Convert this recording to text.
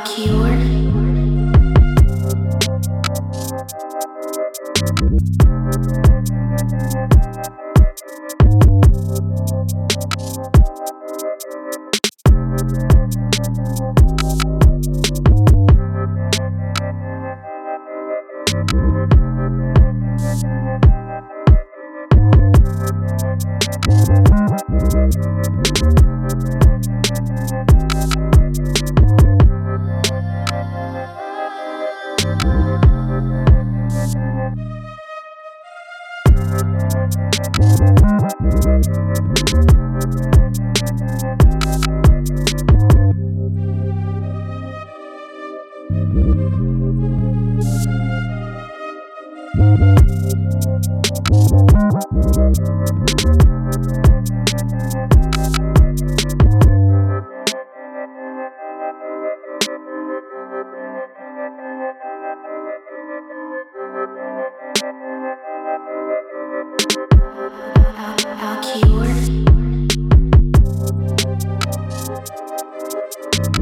Melchior. Thank